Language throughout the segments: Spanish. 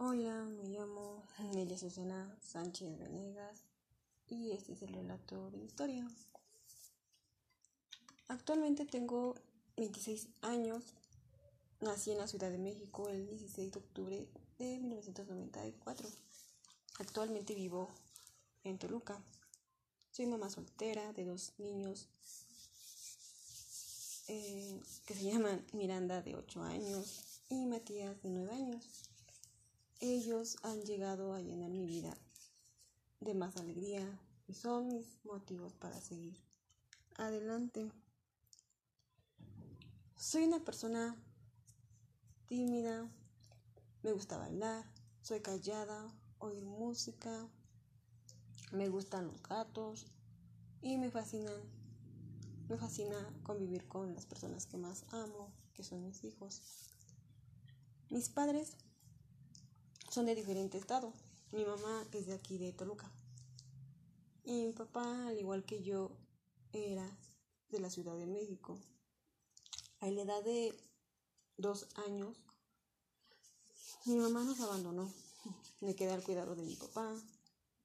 Hola, me llamo Nelia Susana Sánchez Venegas y este es el relato de mi historia. Actualmente tengo 26 años. Nací en la Ciudad de México el 16 de octubre de 1994. Actualmente vivo en Toluca. Soy mamá soltera de dos niños eh, que se llaman Miranda de 8 años y Matías de 9 años. Ellos han llegado a llenar mi vida de más alegría y son mis motivos para seguir adelante. Soy una persona tímida, me gusta bailar, soy callada, oír música, me gustan los gatos y me fascinan me fascina convivir con las personas que más amo, que son mis hijos. Mis padres son de diferente estado. Mi mamá es de aquí de Toluca. Y mi papá, al igual que yo, era de la Ciudad de México. A la edad de dos años, mi mamá nos abandonó. Me quedé al cuidado de mi papá,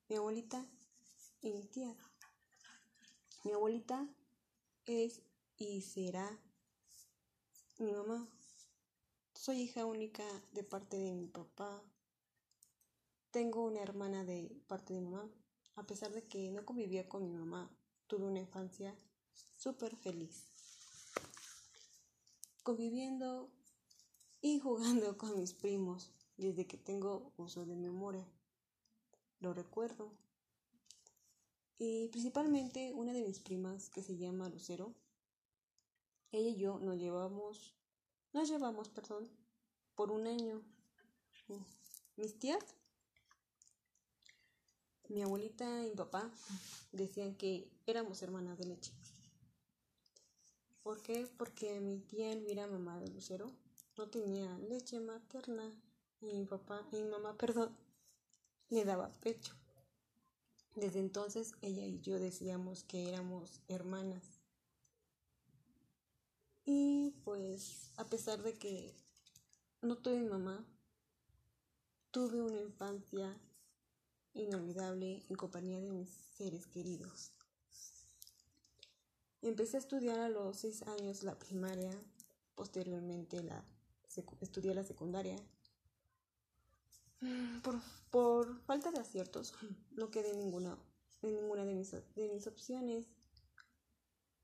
mi abuelita y mi tía. Mi abuelita es y será mi mamá. Soy hija única de parte de mi papá. Tengo una hermana de parte de mi mamá. A pesar de que no convivía con mi mamá, tuve una infancia súper feliz. Conviviendo y jugando con mis primos desde que tengo uso de memoria. Lo recuerdo y principalmente una de mis primas que se llama Lucero, ella y yo nos llevamos, nos llevamos, perdón, por un año. Mis tías, mi abuelita y mi papá decían que éramos hermanas de leche. ¿Por qué? Porque mi tía Elvira, mamá de Lucero, no tenía leche materna y mi papá y mi mamá, perdón, le daba pecho. Desde entonces ella y yo decíamos que éramos hermanas. Y pues a pesar de que no tuve mamá, tuve una infancia inolvidable en compañía de mis seres queridos. Empecé a estudiar a los seis años la primaria, posteriormente la estudié la secundaria por, por falta de aciertos, no quedé en ninguna, en ninguna de mis, de mis opciones.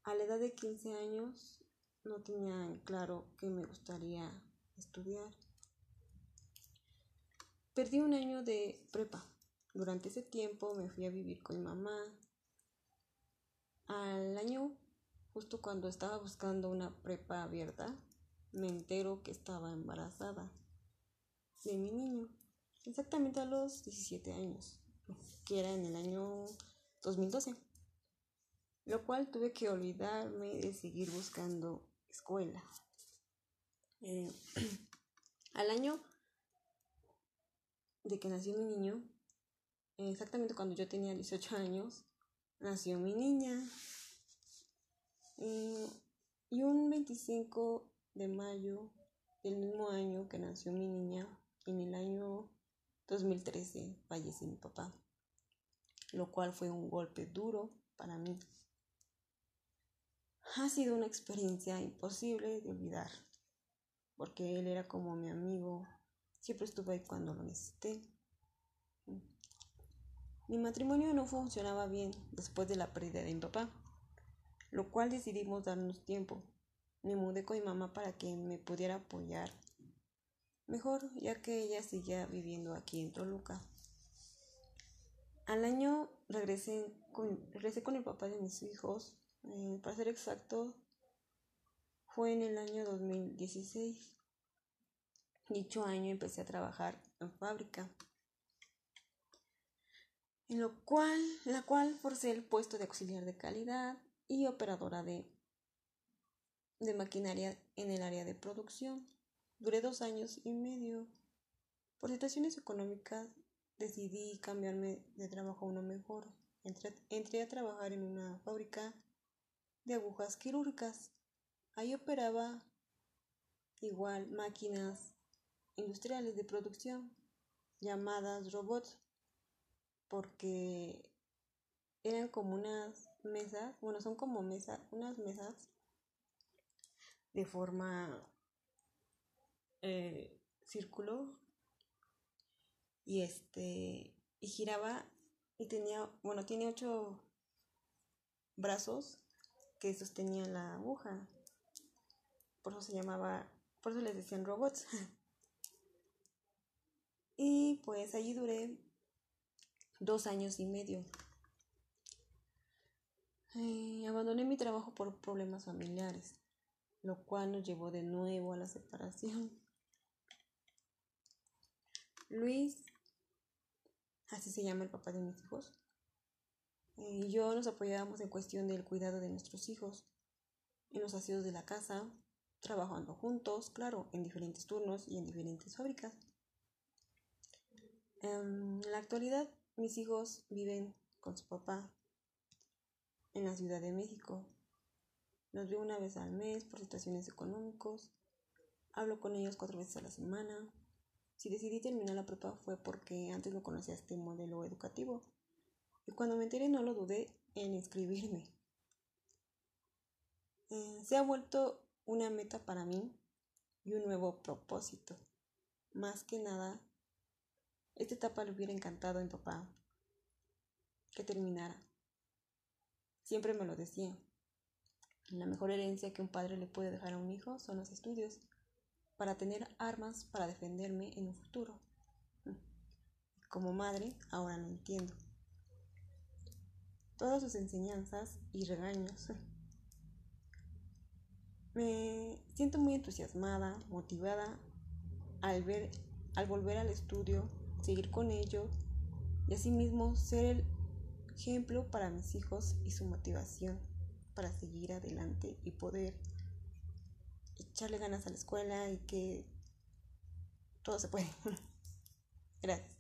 A la edad de 15 años no tenía claro que me gustaría estudiar. Perdí un año de prepa. Durante ese tiempo me fui a vivir con mi mamá. Al año, justo cuando estaba buscando una prepa abierta, me entero que estaba embarazada de mi niño exactamente a los 17 años, que era en el año 2012, lo cual tuve que olvidarme de seguir buscando escuela. Eh, al año de que nació mi niño, exactamente cuando yo tenía 18 años, nació mi niña. y un 25 de mayo del mismo año que nació mi niña, en el año 2013 falleció mi papá, lo cual fue un golpe duro para mí. Ha sido una experiencia imposible de olvidar, porque él era como mi amigo, siempre estuve ahí cuando lo necesité. Mi matrimonio no funcionaba bien después de la pérdida de mi papá, lo cual decidimos darnos tiempo. Me mudé con mi mamá para que me pudiera apoyar mejor ya que ella seguía viviendo aquí en Toluca. Al año regresé con, el papá de mis hijos, eh, para ser exacto, fue en el año 2016. Dicho año empecé a trabajar en fábrica, en lo cual, la cual forcé el puesto de auxiliar de calidad y operadora de, de maquinaria en el área de producción. Duré dos años y medio. Por situaciones económicas decidí cambiarme de trabajo a uno mejor. Entré, a trabajar en una fábrica de agujas quirúrgicas. Ahí operaba igual máquinas industriales de producción. llamadas robots porque eran como unas mesas, bueno, son como mesas, unas mesas de forma eh, círculo y este y giraba y tenía, bueno, tiene ocho brazos que sostenían la aguja. Por eso se llamaba, por eso les decían robots. y pues allí duré dos años y medio. Eh, abandoné mi trabajo por problemas familiares, lo cual nos llevó de nuevo a la separación. Luis, así se llama el papá de mis hijos, eh, y yo nos apoyábamos en cuestión del cuidado de nuestros hijos, en los aseos de la casa, trabajando juntos, claro, en diferentes turnos y en diferentes fábricas. En la actualidad, mis hijos viven con su papá en la Ciudad de México. Los veo una vez al mes por situaciones económicas. Hablo con ellos cuatro veces a la semana. Si decidí terminar la prepa fue porque antes no conocía este modelo educativo. Y cuando me enteré no lo dudé en inscribirme. Eh, se ha vuelto una meta para mí y un nuevo propósito. Más que nada, esta etapa le hubiera encantado a mi papá que terminara. Siempre me lo decía. La mejor herencia que un padre le puede dejar a un hijo son los estudios para tener armas para defenderme en un futuro. Como madre, ahora lo entiendo. Todas sus enseñanzas y regaños. Me siento muy entusiasmada, motivada al ver, al volver al estudio, seguir con ello y asimismo ser el ejemplo para mis hijos y su motivación para seguir adelante y poder echarle ganas a la escuela y que todo se puede. Gracias.